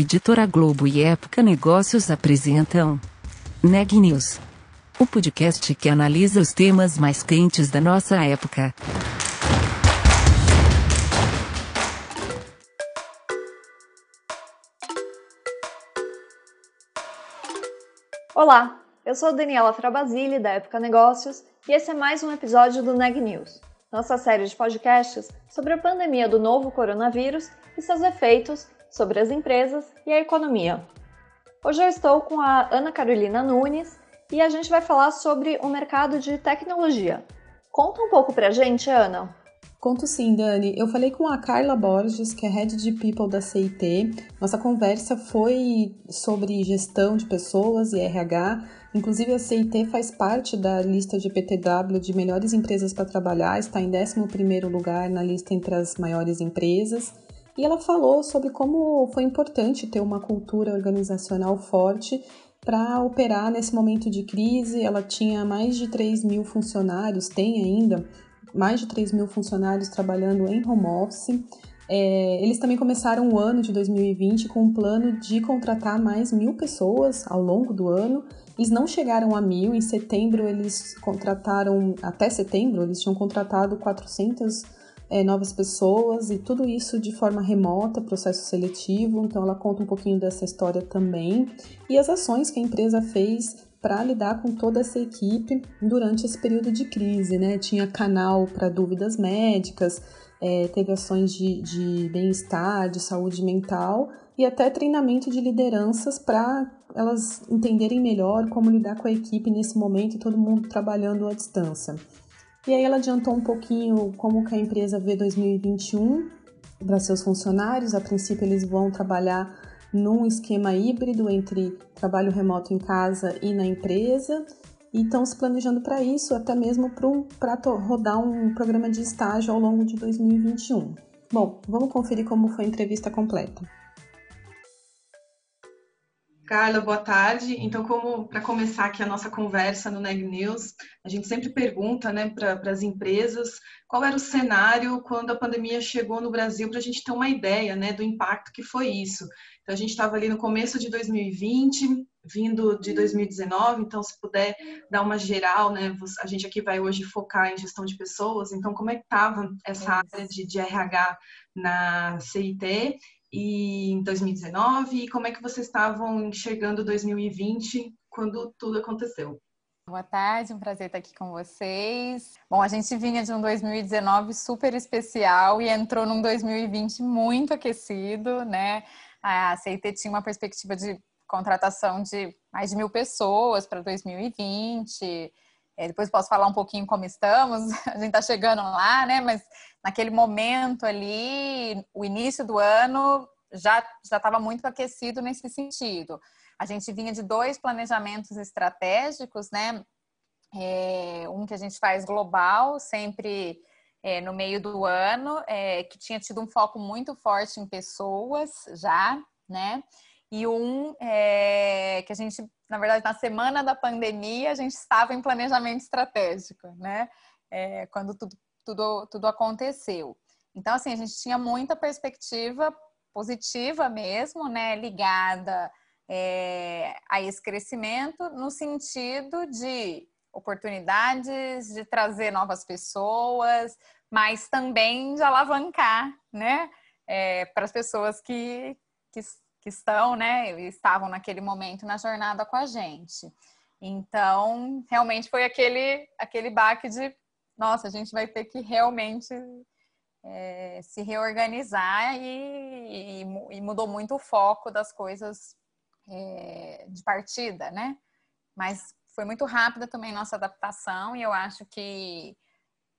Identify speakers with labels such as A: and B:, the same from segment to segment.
A: Editora Globo e Época Negócios apresentam Neg News, o podcast que analisa os temas mais quentes da nossa época.
B: Olá, eu sou Daniela Frabasile, da Época Negócios, e esse é mais um episódio do Neg News, nossa série de podcasts sobre a pandemia do novo coronavírus e seus efeitos sobre as empresas e a economia. Hoje eu estou com a Ana Carolina Nunes e a gente vai falar sobre o mercado de tecnologia. Conta um pouco pra gente, Ana.
C: Conto sim, Dani. Eu falei com a Carla Borges, que é Head de People da CIT. Nossa conversa foi sobre gestão de pessoas e RH. Inclusive, a CIT faz parte da lista de PTW de melhores empresas para trabalhar, está em 11 lugar na lista entre as maiores empresas. E ela falou sobre como foi importante ter uma cultura organizacional forte para operar nesse momento de crise. Ela tinha mais de 3 mil funcionários, tem ainda mais de 3 mil funcionários trabalhando em home office. É, eles também começaram o ano de 2020 com um plano de contratar mais mil pessoas ao longo do ano. Eles não chegaram a mil, em setembro eles contrataram, até setembro, eles tinham contratado 400 é, novas pessoas e tudo isso de forma remota, processo seletivo. Então, ela conta um pouquinho dessa história também e as ações que a empresa fez para lidar com toda essa equipe durante esse período de crise, né? Tinha canal para dúvidas médicas, é, teve ações de, de bem-estar, de saúde mental e até treinamento de lideranças para elas entenderem melhor como lidar com a equipe nesse momento, todo mundo trabalhando à distância. E aí ela adiantou um pouquinho como que a empresa vê 2021 para seus funcionários. A princípio eles vão trabalhar num esquema híbrido entre trabalho remoto em casa e na empresa e estão se planejando para isso, até mesmo para rodar um programa de estágio ao longo de 2021. Bom, vamos conferir como foi a entrevista completa.
D: Carla, boa tarde. Então, como para começar aqui a nossa conversa no Neg News, a gente sempre pergunta né, para as empresas qual era o cenário quando a pandemia chegou no Brasil, para a gente ter uma ideia né, do impacto que foi isso. Então, a gente estava ali no começo de 2020, vindo de 2019, então, se puder dar uma geral, né, a gente aqui vai hoje focar em gestão de pessoas, então, como é que estava essa área de, de RH na CIT e em 2019 e como é que vocês estavam enxergando 2020 quando tudo aconteceu?
E: Boa tarde, um prazer estar aqui com vocês. Bom, a gente vinha de um 2019 super especial e entrou num 2020 muito aquecido, né? A CIT tinha uma perspectiva de contratação de mais de mil pessoas para 2020. É, depois posso falar um pouquinho como estamos, a gente está chegando lá, né? Mas naquele momento ali, o início do ano já estava muito aquecido nesse sentido. A gente vinha de dois planejamentos estratégicos, né? É, um que a gente faz global, sempre é, no meio do ano, é, que tinha tido um foco muito forte em pessoas já, né? E um é, que a gente na verdade, na semana da pandemia, a gente estava em planejamento estratégico, né? É, quando tudo, tudo, tudo aconteceu. Então, assim, a gente tinha muita perspectiva positiva mesmo, né? Ligada é, a esse crescimento, no sentido de oportunidades, de trazer novas pessoas, mas também de alavancar, né? É, para as pessoas que, que que estão, né, estavam naquele momento na jornada com a gente. Então, realmente foi aquele, aquele baque de, nossa, a gente vai ter que realmente é, se reorganizar e, e, e, mudou muito o foco das coisas é, de partida, né? Mas foi muito rápida também nossa adaptação e eu acho que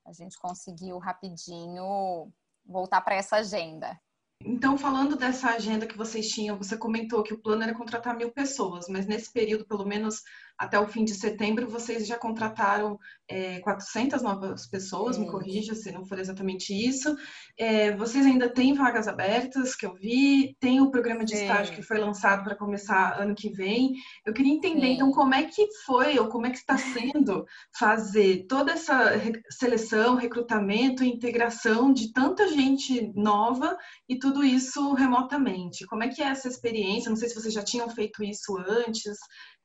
E: a gente conseguiu rapidinho voltar para essa agenda.
D: Então, falando dessa agenda que vocês tinham, você comentou que o plano era contratar mil pessoas, mas nesse período, pelo menos até o fim de setembro vocês já contrataram é, 400 novas pessoas, me corrija se não for exatamente isso. É, vocês ainda têm vagas abertas, que eu vi, tem o programa de Sim. estágio que foi lançado para começar ano que vem. Eu queria entender, Sim. então, como é que foi ou como é que está sendo fazer toda essa seleção, recrutamento e integração de tanta gente nova e tudo isso remotamente. Como é que é essa experiência? Não sei se vocês já tinham feito isso antes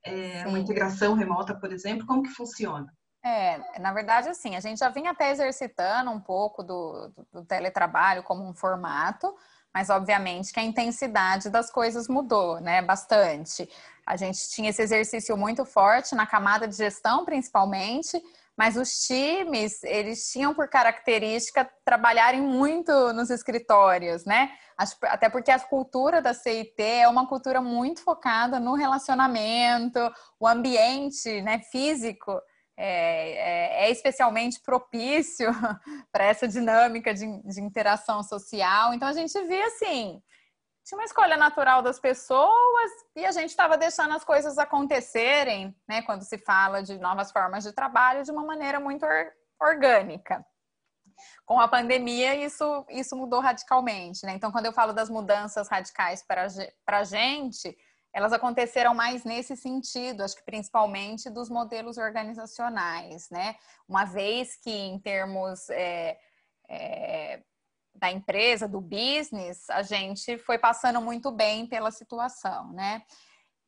D: é, uma integração remota, por exemplo? Como que funciona?
E: É, na verdade, assim, a gente já vinha até exercitando um pouco do, do, do, teletrabalho como um formato, mas obviamente que a intensidade das coisas mudou, né, bastante. A gente tinha esse exercício muito forte na camada de gestão, principalmente, mas os times, eles tinham por característica trabalharem muito nos escritórios, né? Até porque a cultura da CIT é uma cultura muito focada no relacionamento, o ambiente né, físico é, é, é especialmente propício para essa dinâmica de, de interação social. Então a gente via assim, tinha uma escolha natural das pessoas e a gente estava deixando as coisas acontecerem, né? Quando se fala de novas formas de trabalho de uma maneira muito or orgânica. Com a pandemia, isso, isso mudou radicalmente, né? Então, quando eu falo das mudanças radicais para a gente, elas aconteceram mais nesse sentido, acho que principalmente dos modelos organizacionais, né? Uma vez que, em termos é, é, da empresa, do business, a gente foi passando muito bem pela situação, né?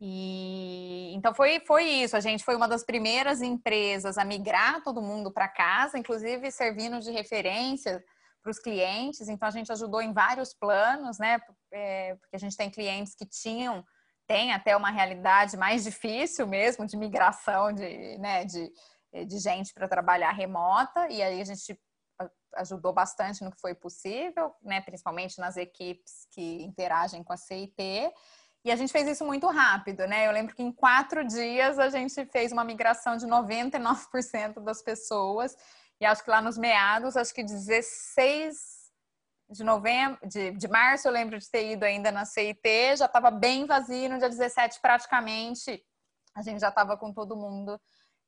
E: E então foi, foi isso. A gente foi uma das primeiras empresas a migrar todo mundo para casa, inclusive servindo de referência para os clientes. Então a gente ajudou em vários planos, né? É, porque a gente tem clientes que tinham, tem até uma realidade mais difícil mesmo de migração de, né, de, de gente para trabalhar remota, e aí a gente ajudou bastante no que foi possível, né, principalmente nas equipes que interagem com a CIT. E a gente fez isso muito rápido, né? Eu lembro que em quatro dias a gente fez uma migração de 99% das pessoas. E acho que lá nos meados, acho que 16 de novembro, de, de março, eu lembro de ter ido ainda na CIT, já estava bem vazio, no dia 17 praticamente a gente já estava com todo mundo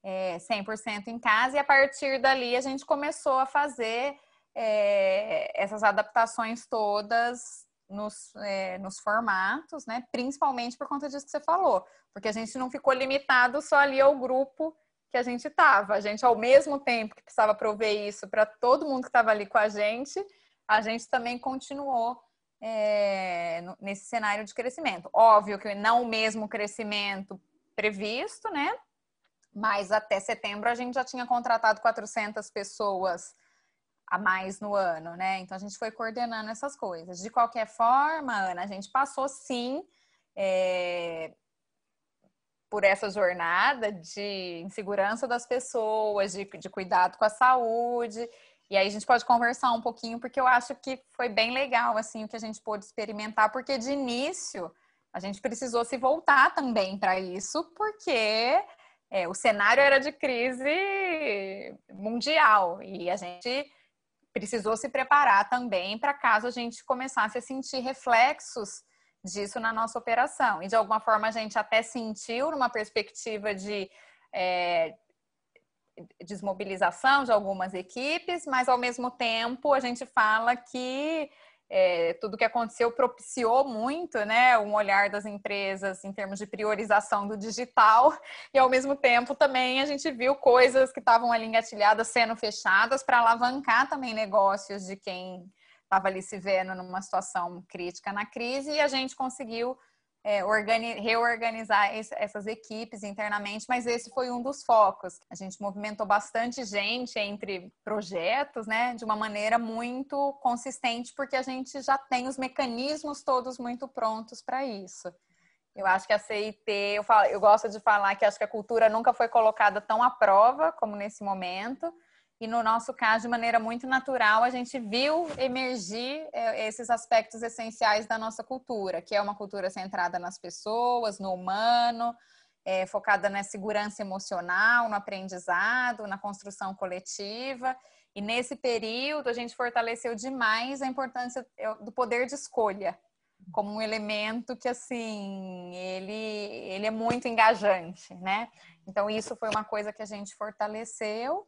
E: é, 100% em casa, e a partir dali a gente começou a fazer é, essas adaptações todas nos, é, nos formatos, né? Principalmente por conta disso que você falou, porque a gente não ficou limitado só ali ao grupo que a gente estava. A gente, ao mesmo tempo que precisava prover isso para todo mundo que estava ali com a gente, a gente também continuou é, nesse cenário de crescimento. Óbvio que não o mesmo crescimento previsto, né? Mas até setembro a gente já tinha contratado 400 pessoas a mais no ano, né? Então a gente foi coordenando essas coisas. De qualquer forma, Ana, a gente passou sim é, por essa jornada de insegurança das pessoas, de, de cuidado com a saúde. E aí a gente pode conversar um pouquinho, porque eu acho que foi bem legal assim o que a gente pôde experimentar, porque de início a gente precisou se voltar também para isso, porque é, o cenário era de crise mundial e a gente precisou se preparar também para caso a gente começasse a sentir reflexos disso na nossa operação. E de alguma forma a gente até sentiu numa perspectiva de é, desmobilização de algumas equipes, mas ao mesmo tempo a gente fala que é, tudo que aconteceu propiciou muito, né, um olhar das empresas em termos de priorização do digital. E ao mesmo tempo também a gente viu coisas que estavam ali engatilhadas sendo fechadas para alavancar também negócios de quem estava ali se vendo numa situação crítica na crise. E a gente conseguiu é, reorganizar essas equipes internamente, mas esse foi um dos focos. A gente movimentou bastante gente entre projetos, né, de uma maneira muito consistente, porque a gente já tem os mecanismos todos muito prontos para isso. Eu acho que a CIT, eu, falo, eu gosto de falar que acho que a cultura nunca foi colocada tão à prova como nesse momento e no nosso caso, de maneira muito natural, a gente viu emergir é, esses aspectos essenciais da nossa cultura, que é uma cultura centrada nas pessoas, no humano, é, focada na segurança emocional, no aprendizado, na construção coletiva. E nesse período, a gente fortaleceu demais a importância é, do poder de escolha. como um elemento que assim ele ele é muito engajante, né? Então isso foi uma coisa que a gente fortaleceu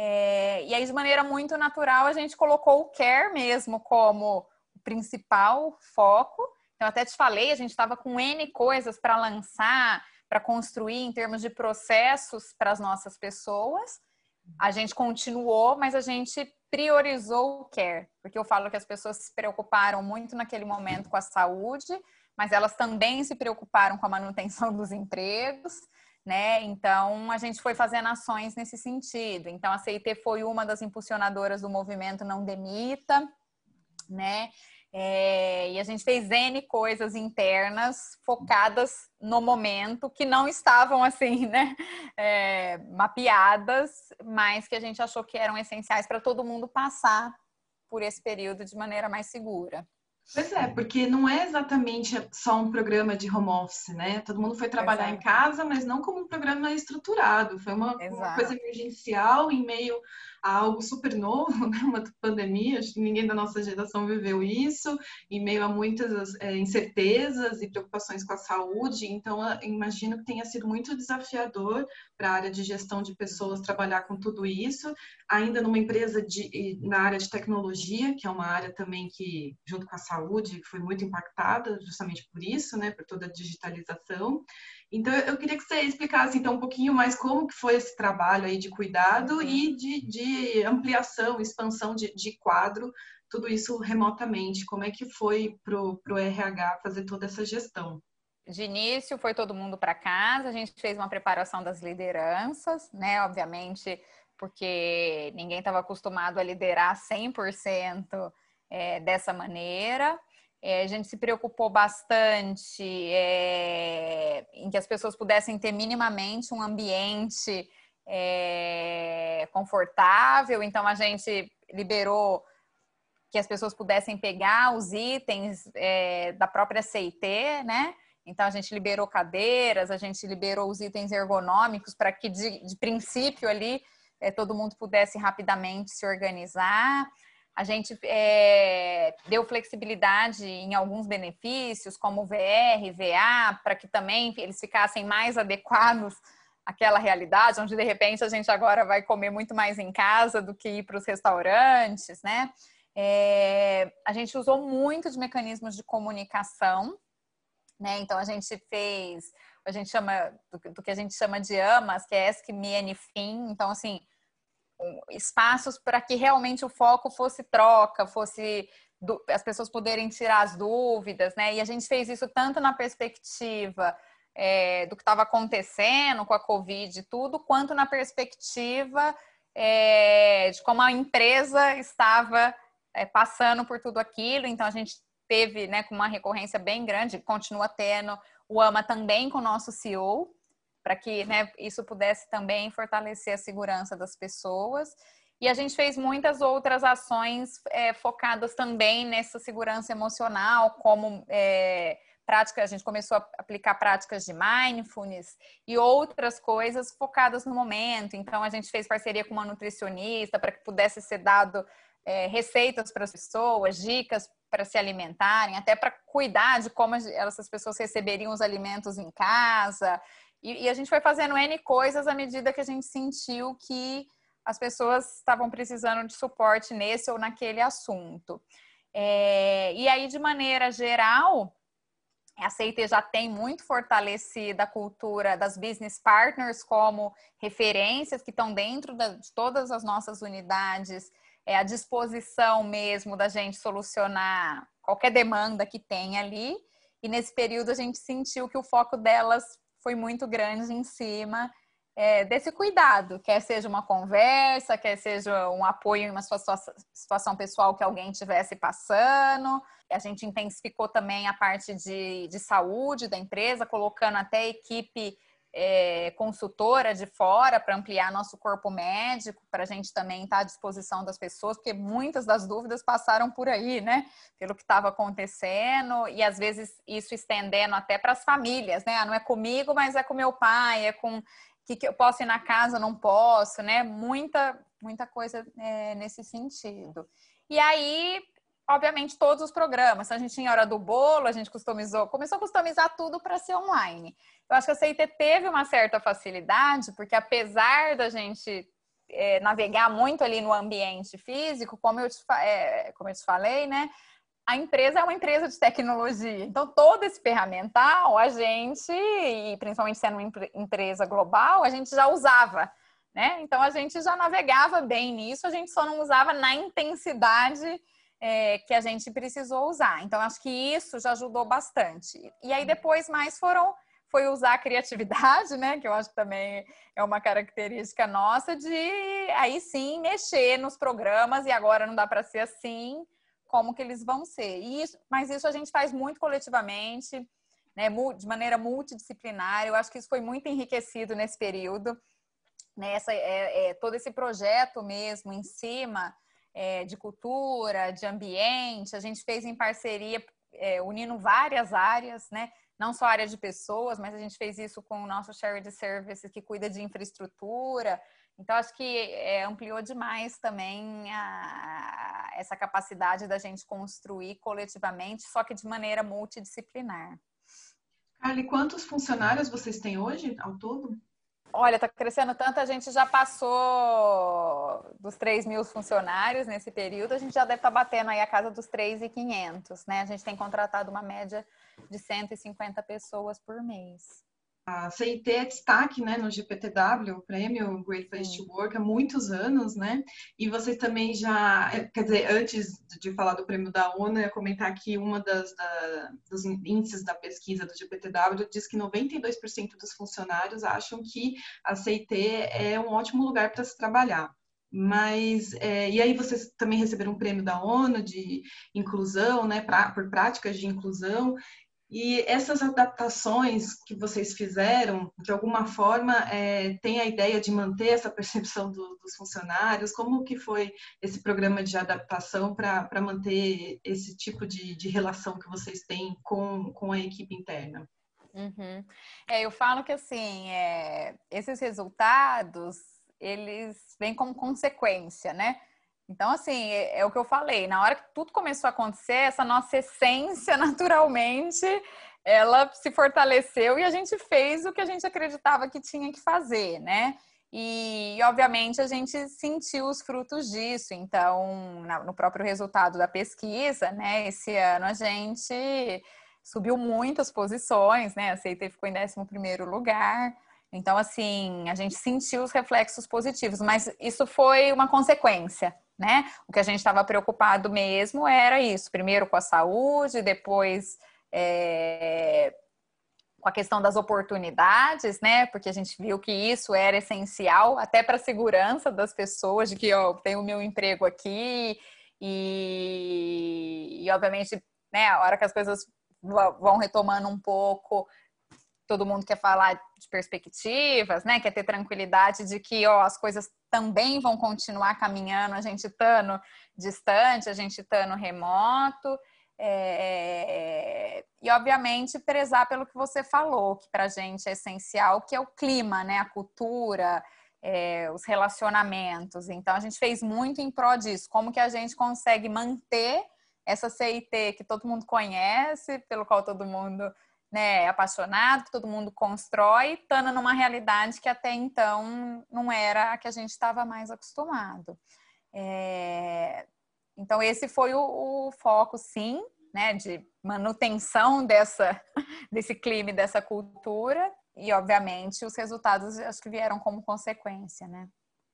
E: é, e aí de maneira muito natural a gente colocou o care mesmo como o principal foco. Então até te falei a gente estava com n coisas para lançar, para construir em termos de processos para as nossas pessoas. A gente continuou, mas a gente priorizou o care, porque eu falo que as pessoas se preocuparam muito naquele momento com a saúde, mas elas também se preocuparam com a manutenção dos empregos, né? Então a gente foi fazendo ações nesse sentido. Então a CIT foi uma das impulsionadoras do movimento Não Demita, né? É, e a gente fez N coisas internas focadas no momento que não estavam assim, né, é, mapeadas, mas que a gente achou que eram essenciais para todo mundo passar por esse período de maneira mais segura.
D: Pois é, porque não é exatamente só um programa de home office, né? Todo mundo foi trabalhar Exato. em casa, mas não como um programa estruturado. Foi uma, uma coisa emergencial em meio algo super novo, né? uma pandemia, acho que ninguém da nossa geração viveu isso, em meio a muitas é, incertezas e preocupações com a saúde, então imagino que tenha sido muito desafiador para a área de gestão de pessoas trabalhar com tudo isso, ainda numa empresa de, na área de tecnologia, que é uma área também que, junto com a saúde, foi muito impactada justamente por isso, né, por toda a digitalização, então, eu queria que você explicasse então um pouquinho mais como que foi esse trabalho aí de cuidado uhum. e de, de, ampliação, expansão de, de, quadro, tudo isso remotamente. Como é que foi para o RH fazer toda essa gestão?
E: De início, foi todo mundo para casa, a gente fez uma preparação das lideranças, né? Obviamente, porque ninguém estava acostumado a liderar 100% é, dessa maneira. É, a gente se preocupou bastante é, em que as pessoas pudessem ter minimamente um ambiente é, confortável, então a gente liberou que as pessoas pudessem pegar os itens é, da própria CIT, né? Então a gente liberou cadeiras, a gente liberou os itens ergonômicos para que de, de, princípio ali é, todo mundo pudesse rapidamente se organizar. A gente é, deu flexibilidade em alguns benefícios, como VR, VA, para que também eles ficassem mais adequados àquela realidade, onde de repente a gente agora vai comer muito mais em casa do que ir para os restaurantes, né? É, a gente usou muito de mecanismos de comunicação, né? Então a gente fez, a gente chama do, do que a gente chama de AMAS, que é Ask Me Anything. Então assim, espaços para que realmente o foco fosse troca, fosse as pessoas poderem tirar as dúvidas, né? E a gente fez isso tanto na perspectiva é, do que estava acontecendo com a Covid e tudo, quanto na perspectiva é, de como a empresa estava é, passando por tudo aquilo. Então a gente teve, né, com uma recorrência bem grande, continua tendo o AMA também com o nosso CEO, para que né, isso pudesse também fortalecer a segurança das pessoas. E a gente fez muitas outras ações é, focadas também nessa segurança emocional, como é, prática, a gente começou a aplicar práticas de mindfulness e outras coisas focadas no momento. Então, a gente fez parceria com uma nutricionista para que pudesse ser dado é, receitas para as pessoas, dicas para se alimentarem, até para cuidar de como essas pessoas receberiam os alimentos em casa. E, e, a gente foi fazendo N coisas à medida que a gente sentiu que as pessoas estavam precisando de suporte nesse ou naquele assunto. É, e aí, de maneira geral, a CIT já tem muito fortalecida a cultura das business partners como referências que estão dentro de todas as nossas unidades, é, à disposição mesmo da gente solucionar qualquer demanda que tem ali. E nesse período a gente sentiu que o foco delas foi muito grande em cima é, desse cuidado, quer seja uma conversa, quer seja um apoio em uma situação, pessoal que alguém estivesse passando. A gente intensificou também a parte de, de saúde da empresa, colocando até equipe é, consultora de fora para ampliar nosso corpo médico, para a gente também estar tá à disposição das pessoas, porque muitas das dúvidas passaram por aí, né? Pelo que estava acontecendo, e às vezes isso estendendo até para as famílias, né? Ah, não é comigo, mas é com meu pai, é com que, que eu posso ir na casa, não posso, né? Muita, muita coisa é, nesse sentido. E aí obviamente, todos os programas. Então, a gente tinha hora do bolo, a gente customizou, começou a customizar tudo para ser online. Eu acho que a CIT teve uma certa facilidade, porque apesar da gente é, navegar muito ali no ambiente físico, como eu te, é, como eu te falei, né? A empresa é uma empresa de tecnologia. Então, todo esse ferramental, a gente, e principalmente sendo uma empresa global, a gente já usava. Né? Então, a gente já navegava bem nisso, a gente só não usava na intensidade é, que a gente precisou usar. Então, acho que isso já ajudou bastante. E aí, depois, mais foram foi usar a criatividade, né? Que eu acho que também é uma característica nossa de aí sim mexer nos programas e agora não dá para ser assim, como que eles vão ser. E isso, mas isso a gente faz muito coletivamente, né? De maneira multidisciplinar. Eu acho que isso foi muito enriquecido nesse período. Né? é, é, todo esse projeto mesmo em cima é, de cultura, de ambiente, a gente fez em parceria, é, unindo várias áreas, né? não só a área de pessoas, mas a gente fez isso com o nosso Shared Services, que cuida de infraestrutura. Então, acho que é, ampliou demais também a, essa capacidade da gente construir coletivamente, só que de maneira multidisciplinar.
D: Carly, quantos funcionários vocês têm hoje ao todo?
E: Olha, está crescendo tanto, a gente já passou dos 3 mil funcionários nesse período, a gente já deve estar tá batendo aí a casa dos 3.500, né? A gente tem contratado uma média de 150 pessoas por mês.
D: A CIT é destaque né, no GPTW, o prêmio Great Place to Work, há muitos anos, né? E vocês também já, é, quer dizer, antes de falar do prêmio da ONU, eu ia comentar que uma das da, dos índices da pesquisa do GPTW diz que 92% dos funcionários acham que a CIT é um ótimo lugar para se trabalhar. Mas, é, e aí vocês também receberam um prêmio da ONU de inclusão, né, pra, por práticas de inclusão, e essas adaptações que vocês fizeram, de alguma forma, é, tem a ideia de manter essa percepção do, dos funcionários? Como que foi esse programa de adaptação para manter esse tipo de, de, relação que vocês têm com, com a equipe interna?
E: Uhum. É, eu falo que, assim, é, esses resultados, eles vêm como consequência, né? Então, assim, é, é, o que eu falei, na hora que tudo começou a acontecer, essa nossa essência, naturalmente, ela se fortaleceu e a gente fez o que a gente acreditava que tinha que fazer, né? E, obviamente, a gente sentiu os frutos disso. Então, no próprio resultado da pesquisa, né, esse ano a gente subiu muitas posições, né? A CIT ficou em 11 lugar. Então, assim, a gente sentiu os reflexos positivos, mas isso foi uma consequência, né? O que a gente estava preocupado mesmo era isso, primeiro com a saúde, depois é, com a questão das oportunidades, né? Porque a gente viu que isso era essencial até para a segurança das pessoas, de que ó, tenho o meu emprego aqui e, e obviamente, né, a hora que as coisas vão retomando um pouco, todo mundo quer falar de perspectivas, né? Quer ter tranquilidade de que ó, as coisas também vão continuar caminhando, a gente estando distante, a gente estando remoto. É, e obviamente prezar pelo que você falou, que para a gente é essencial, que é o clima, né? A cultura, é, os relacionamentos. Então a gente fez muito em prol disso. Como que a gente consegue manter essa CIT que todo mundo conhece, pelo qual todo mundo né, apaixonado, que todo mundo constrói, estando numa realidade que até então não era a que a gente estava mais acostumado. É... Então, esse foi o, o, foco, sim, né, de manutenção dessa, desse clima dessa cultura, e, obviamente, os resultados acho que vieram como consequência, né?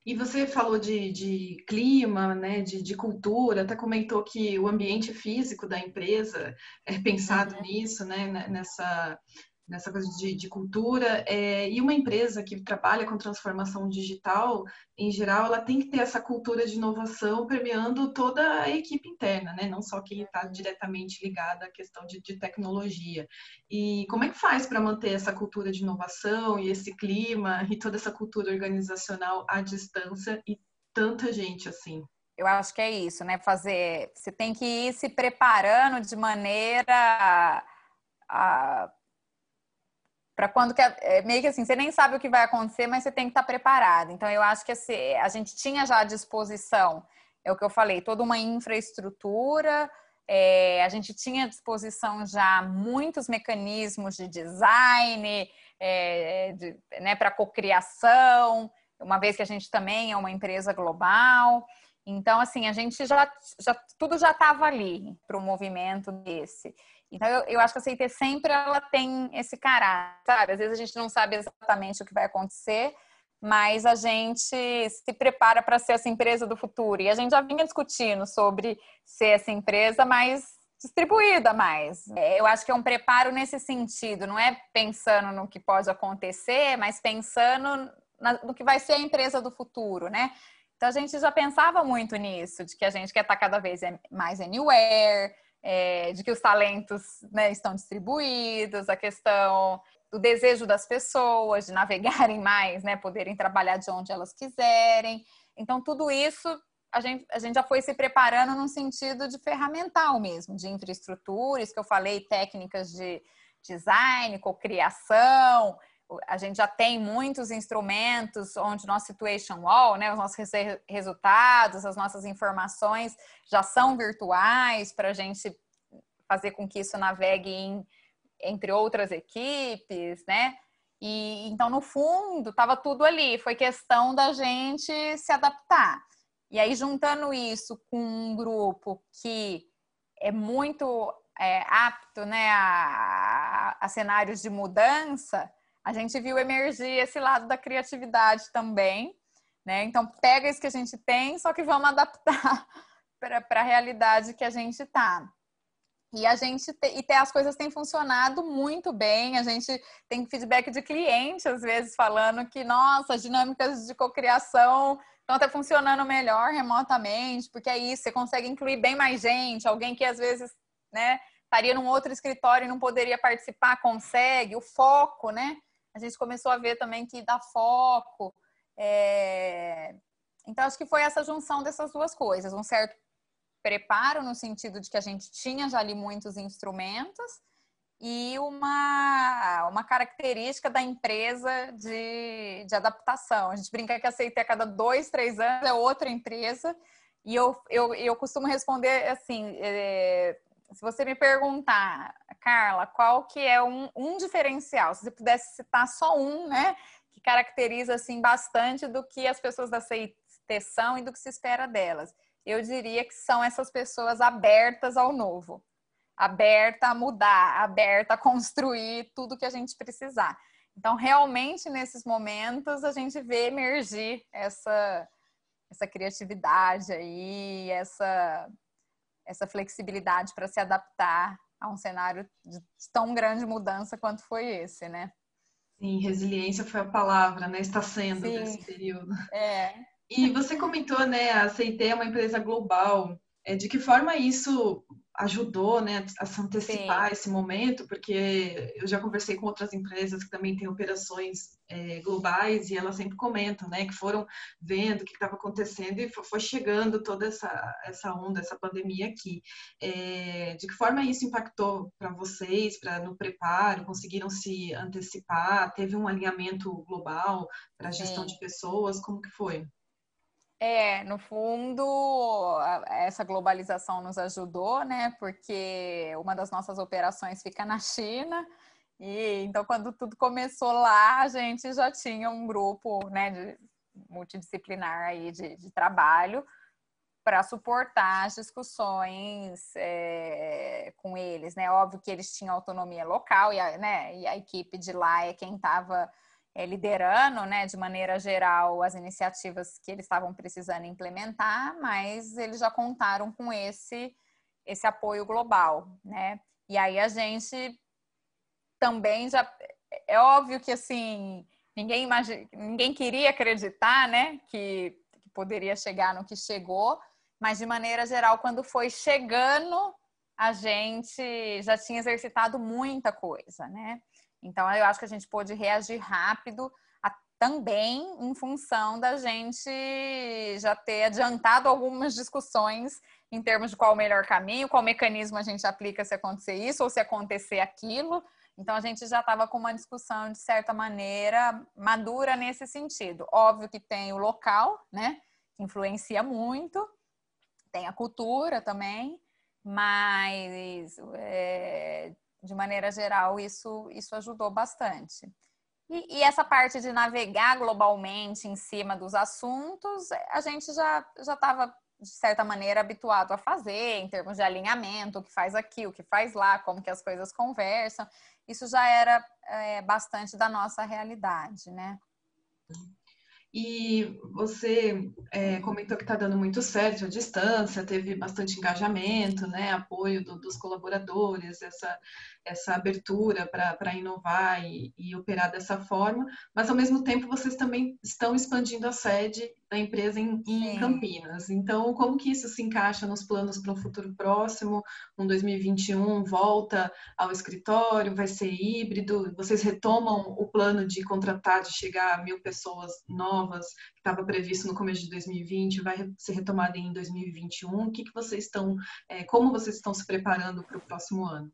D: E você falou de, de clima, né, de, de, cultura, até comentou que o ambiente físico da empresa é pensado uhum. nisso, né, nessa, nessa coisa de, de cultura. É, e uma empresa que trabalha com transformação digital, em geral, ela tem que ter essa cultura de inovação permeando toda a equipe interna, né? não só quem está diretamente ligada à questão de, de, tecnologia. E como é que faz para manter essa cultura de inovação e esse clima e toda essa cultura organizacional à distância e tanta gente assim?
E: Eu acho que é isso, né? Fazer. Você tem que ir se preparando de maneira a para quando que é, meio que assim, você nem sabe o que vai acontecer, mas você tem que estar tá preparado. Então eu acho que assim, a gente tinha já à disposição, é o que eu falei, toda uma infraestrutura É, a gente tinha à disposição já muitos mecanismos de design, é, de, né, para cocriação, uma vez que a gente também é uma empresa global. Então, assim, a gente já, já tudo já estava ali para o movimento desse. Então, eu, eu acho que a CIT sempre ela tem esse caráter, sabe? Às vezes a gente não sabe exatamente o que vai acontecer, mas a gente se prepara para ser essa empresa do futuro. E a gente já vinha discutindo sobre ser essa empresa mais distribuída mais. É, eu acho que é um preparo nesse sentido, não é pensando no que pode acontecer, mas pensando no que vai ser a empresa do futuro, né? Então a gente já pensava muito nisso, de que a gente quer estar cada vez mais anywhere, é, de que os talentos né, estão distribuídos, a questão do desejo das pessoas de navegarem mais, né, poderem trabalhar de onde elas quiserem. Então tudo isso a gente, a gente já foi se preparando num sentido de ferramental mesmo, de infraestrutura, isso que eu falei, técnicas de design, cocriação. A gente já tem muitos instrumentos onde nosso situation wall, né, os nossos resultados, as nossas informações já são virtuais para a gente fazer com que isso navegue em, entre outras equipes, né? E então no fundo estava tudo ali, foi questão da gente se adaptar. E aí, juntando isso com um grupo que é muito é, apto né, a, a, cenários de mudança, a gente viu emergir esse lado da criatividade também. Né? Então, pega isso que a gente tem, só que vamos adaptar para a realidade que a gente está. E a gente te, e ter as coisas têm funcionado muito bem. A gente tem feedback de cliente, às vezes, falando que, nossa, as dinâmicas de cocriação então tá funcionando melhor remotamente, porque é isso, você consegue incluir bem mais gente, alguém que às vezes, né, estaria num outro escritório e não poderia participar, consegue, o foco, né? A gente começou a ver também que dá foco. É... Então, acho que foi essa junção dessas duas coisas, um certo preparo no sentido de que a gente tinha já ali muitos instrumentos, e uma, uma característica da empresa de, de adaptação. A gente brinca que a CIT a cada dois, três anos é outra empresa, e eu, eu, eu costumo responder assim, é, se você me perguntar, Carla, qual que é um, um diferencial, se você pudesse citar só um, né, que caracteriza assim bastante do que as pessoas da CIT são e do que se espera delas, eu diria que são essas pessoas abertas ao novo aberta a mudar, aberta a construir tudo que a gente precisar. Então, realmente, nesses momentos, a gente vê emergir essa, essa criatividade aí, essa, essa flexibilidade para se adaptar a um cenário de tão grande mudança quanto foi esse, né?
D: Sim, resiliência foi a palavra, né? Está sendo Sim. nesse período. É. E você comentou, né? A CIT é uma empresa global. É, de que forma isso ajudou né, a se antecipar Sim. esse momento, porque eu já conversei com outras empresas que também têm operações é, globais e elas sempre comentam né, que foram vendo o que estava acontecendo e foi chegando toda essa, essa onda, essa pandemia aqui. É, de que forma isso impactou para vocês, para no preparo? Conseguiram se antecipar? Teve um alinhamento global para a gestão Sim. de pessoas? Como que foi?
E: É, no fundo, essa globalização nos ajudou, né? Porque uma das nossas operações fica na China. E então, quando tudo começou lá, a gente já tinha um grupo, né, de, multidisciplinar aí de, de trabalho para suportar as discussões é, com eles, né? Óbvio que eles tinham autonomia local e a, né, e a equipe de lá é quem estava liderando, né, de maneira geral, as iniciativas que eles estavam precisando implementar, mas eles já contaram com esse esse apoio global, né? E aí a gente também já é óbvio que assim ninguém imagina, ninguém queria acreditar, né, que, que poderia chegar no que chegou, mas de maneira geral, quando foi chegando, a gente já tinha exercitado muita coisa, né? Então, eu acho que a gente pôde reagir rápido a, também em função da gente já ter adiantado algumas discussões em termos de qual o melhor caminho, qual mecanismo a gente aplica se acontecer isso ou se acontecer aquilo. Então, a gente já estava com uma discussão, de certa maneira, madura nesse sentido. Óbvio que tem o local, né, que influencia muito, tem a cultura também, mas é, de maneira geral isso, isso ajudou bastante. E, e, essa parte de navegar globalmente em cima dos assuntos, a gente já estava, de certa maneira, habituado a fazer, em termos de alinhamento, o que faz aqui, o que faz lá, como que as coisas conversam. Isso já era é, bastante da nossa realidade, né?
D: E você é, comentou que está dando muito certo a distância, teve bastante engajamento, né, apoio do, dos colaboradores, essa, essa abertura para inovar e, e, operar dessa forma, mas ao mesmo tempo vocês também estão expandindo a sede da empresa em, em Campinas. Então, como que isso se encaixa nos planos para um futuro próximo? Um 2021 volta ao escritório, vai ser híbrido? Vocês retomam o plano de contratar, de chegar a mil pessoas novas, que estava previsto no começo de 2020, vai ser retomado em 2021? O que, que vocês estão, é, como vocês estão se preparando para o próximo ano?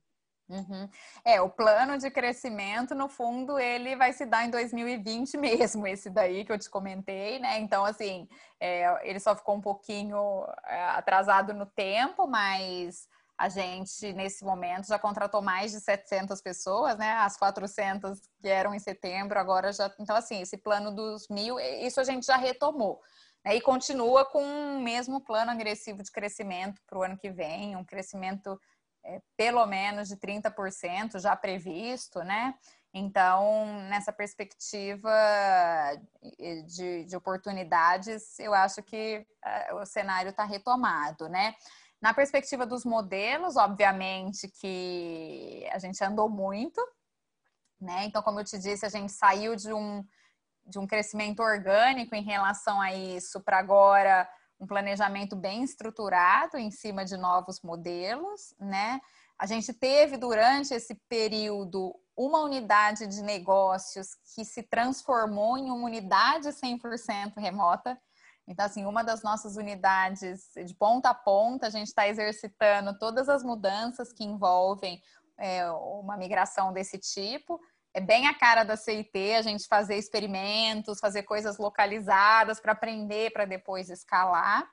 E: Uhum. É, o plano de crescimento, no fundo, ele vai se dar em 2020 mesmo, esse daí que eu te comentei, né? Então, assim, é, ele só ficou um pouquinho é, atrasado no tempo, mas a gente, nesse momento, já contratou mais de 700 pessoas, né? As 400 que eram em setembro, agora já. Então, assim, esse plano dos mil, isso a gente já retomou. Né? E continua com o mesmo plano agressivo de crescimento para o ano que vem, um crescimento é, pelo menos de 30% já previsto, né? Então, nessa perspectiva de, de oportunidades, eu acho que uh, o cenário está retomado, né? Na perspectiva dos modelos, obviamente que a gente andou muito, né? Então, como eu te disse, a gente saiu de um, de um crescimento orgânico em relação a isso para agora um planejamento bem estruturado em cima de novos modelos, né? A gente teve durante esse período uma unidade de negócios que se transformou em uma unidade 100% remota. Então, assim, uma das nossas unidades de ponta a ponta, a gente está exercitando todas as mudanças que envolvem é, uma migração desse tipo é bem a cara da CIT a gente fazer experimentos, fazer coisas localizadas para aprender, para depois escalar.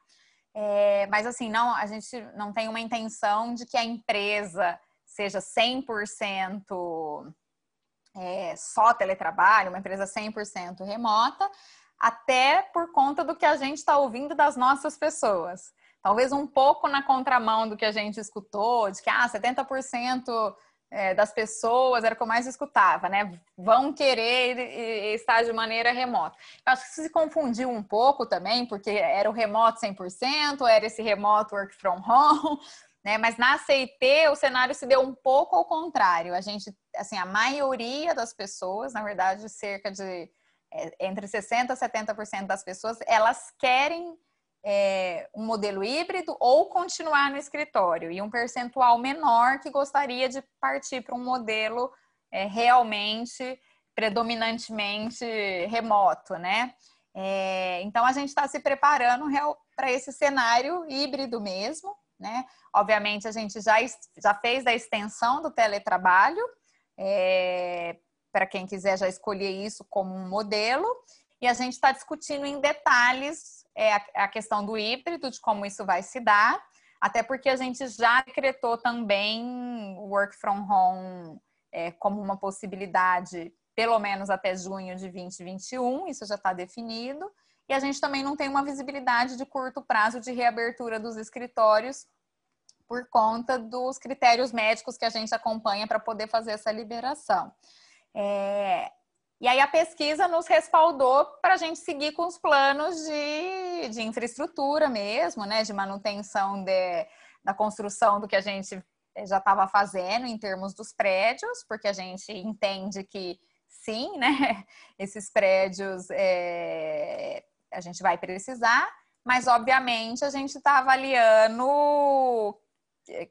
E: É, mas assim, não, a gente não tem uma intenção de que a empresa seja 100% é, só teletrabalho, uma empresa 100% remota, até por conta do que a gente está ouvindo das nossas pessoas. Talvez um pouco na contramão do que a gente escutou, de que ah, 70% é, das pessoas, era o que eu mais escutava, né? Vão querer estar de maneira remota. Eu acho que se confundiu um pouco também, porque era o remoto 100%, era esse remoto work from home, né? Mas na CIT o cenário se deu um pouco ao contrário. A gente, assim, a maioria das pessoas, na verdade, cerca de é, entre 60% e 70% das pessoas, elas querem é, um modelo híbrido ou continuar no escritório, e um percentual menor que gostaria de partir para um modelo é, realmente, predominantemente remoto, né? É, então a gente está se preparando para esse cenário híbrido mesmo, né? Obviamente a gente já, já fez a extensão do teletrabalho, é, para quem quiser já escolher isso como um modelo, e a gente está discutindo em detalhes é a, questão do híbrido, de como isso vai se dar, até porque a gente já decretou também o work from home é, como uma possibilidade, pelo menos até junho de 2021, isso já está definido, e a gente também não tem uma visibilidade de curto prazo de reabertura dos escritórios por conta dos critérios médicos que a gente acompanha para poder fazer essa liberação. É, e aí a pesquisa nos respaldou para a gente seguir com os planos de, de infraestrutura mesmo, né? De manutenção de, da construção do que a gente já estava fazendo em termos dos prédios, porque a gente entende que sim, né? Esses prédios é, a gente vai precisar, mas obviamente a gente está avaliando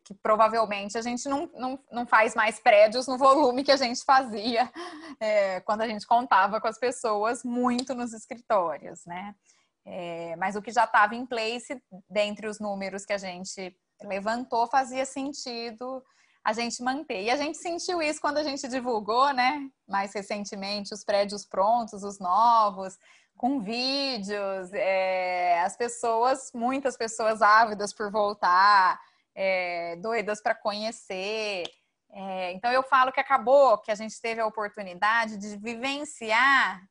E: que provavelmente a gente não, não, não faz mais prédios no volume que a gente fazia é, quando a gente contava com as pessoas muito nos escritórios, né? É, mas o que já estava em place, dentre os números que a gente levantou, fazia sentido a gente manter. E a gente sentiu isso quando a gente divulgou, né? Mais recentemente, os prédios prontos, os novos, com vídeos, é, as pessoas, muitas pessoas ávidas por voltar é, doidas para conhecer. É, então eu falo que acabou que a gente teve a oportunidade de vivenciar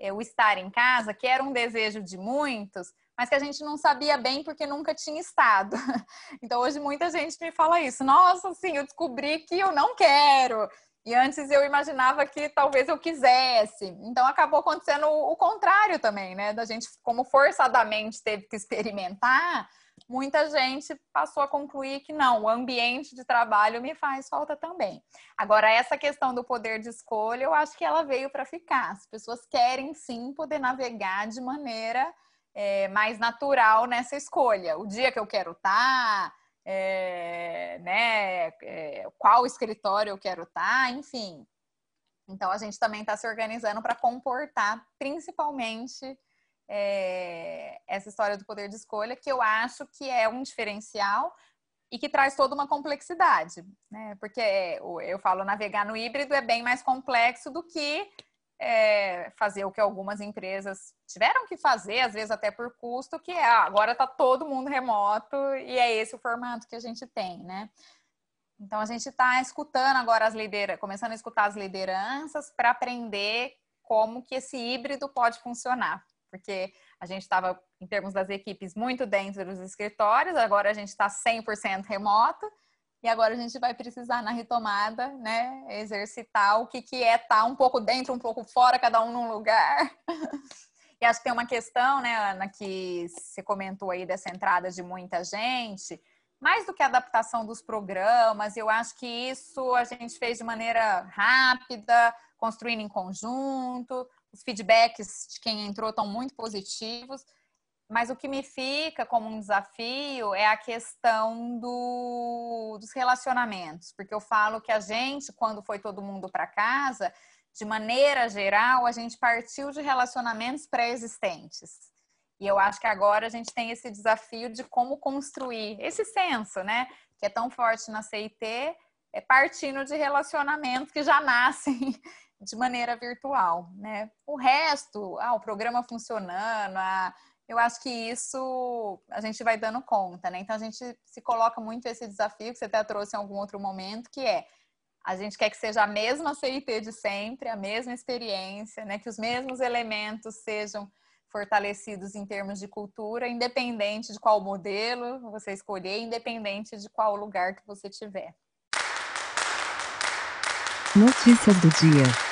E: é, o estar em casa, que era um desejo de muitos, mas que a gente não sabia bem porque nunca tinha estado. Então hoje muita gente me fala isso. Nossa, assim, eu descobri que eu não quero. E antes eu imaginava que talvez eu quisesse. Então acabou acontecendo o, contrário também, né? Da gente, como forçadamente teve que experimentar, muita gente passou a concluir que não, o ambiente de trabalho me faz falta também. Agora, essa questão do poder de escolha, eu acho que ela veio para ficar. As pessoas querem sim poder navegar de maneira é, mais natural nessa escolha. O dia que eu quero estar. Tá, é, né, é, qual escritório eu quero estar, tá, enfim. Então a gente também está se organizando para comportar, principalmente é, essa história do poder de escolha, que eu acho que é um diferencial e que traz toda uma complexidade, né? Porque eu falo navegar no híbrido é bem mais complexo do que é, fazer o que algumas empresas tiveram que fazer, às vezes até por custo, que é ah, agora está todo mundo remoto e é esse o formato que a gente tem, né? Então a gente está escutando agora as lideranças, começando a escutar as lideranças para aprender como que esse híbrido pode funcionar, porque a gente estava, em termos das equipes, muito dentro dos escritórios, agora a gente está 100% remoto, e agora a gente vai precisar, na retomada, né, exercitar o que, que é estar tá um pouco dentro, um pouco fora, cada um num lugar. e acho que tem uma questão, né, Ana, que você comentou aí dessa entrada de muita gente. Mais do que a adaptação dos programas, eu acho que isso a gente fez de maneira rápida, construindo em conjunto. Os feedbacks de quem entrou estão muito positivos. Mas o que me fica como um desafio é a questão do, dos relacionamentos, porque eu falo que a gente, quando foi todo mundo para casa, de maneira geral, a gente partiu de relacionamentos pré-existentes. E eu acho que agora a gente tem esse desafio de como construir esse senso, né? Que é tão forte na CIT, é partindo de relacionamentos que já nascem de maneira virtual, né? O resto, ah, o programa funcionando, a eu acho que isso a gente vai dando conta, né? Então a gente se coloca muito esse desafio que você até trouxe em algum outro momento, que é a gente quer que seja a mesma CIT de sempre, a mesma experiência, né? Que os mesmos elementos sejam fortalecidos em termos de cultura, independente de qual modelo você escolher, independente de qual lugar que você tiver.
A: Notícias do dia.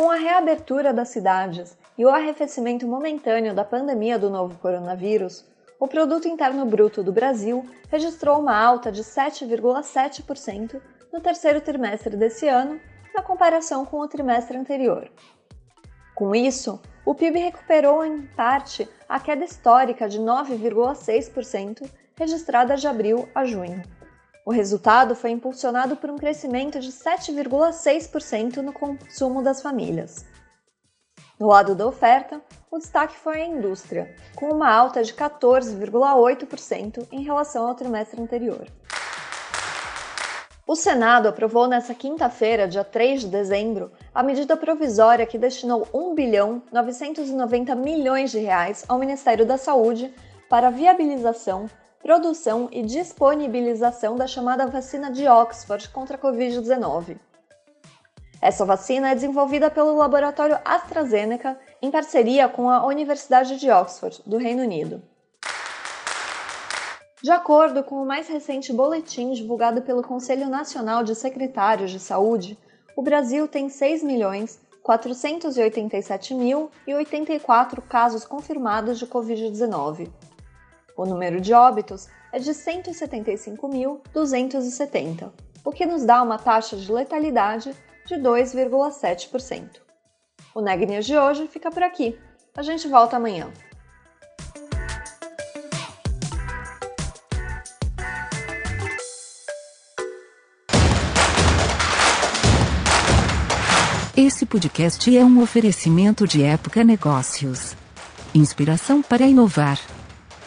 B: Com a reabertura das cidades e o arrefecimento momentâneo da pandemia do novo coronavírus, o Produto Interno Bruto do Brasil registrou uma alta de 7,7% no terceiro trimestre desse ano, na comparação com o trimestre anterior. Com isso, o PIB recuperou em parte a queda histórica de 9,6% registrada de abril a junho. O resultado foi impulsionado por um crescimento de 7,6% no consumo das famílias. No lado da oferta, o destaque foi a indústria, com uma alta de 14,8% em relação ao trimestre anterior. O Senado aprovou nesta quinta-feira, dia 3 de dezembro, a medida provisória que destinou 1 bilhão 990 milhões de reais ao Ministério da Saúde para a viabilização, produção e disponibilização da chamada vacina de Oxford contra a Covid-19. Essa vacina é desenvolvida pelo laboratório AstraZeneca em parceria com a Universidade de Oxford, do Reino Unido. De acordo com o mais recente boletim divulgado pelo Conselho Nacional de Secretários de Saúde, o Brasil tem 6.487.084 casos confirmados de Covid-19. O número de óbitos é de 175.270, o que nos dá uma taxa de letalidade de 2,7%. O Neg News de hoje fica por aqui. A gente volta amanhã.
A: Esse podcast é um oferecimento de Época Negócios. Inspiração para inovar.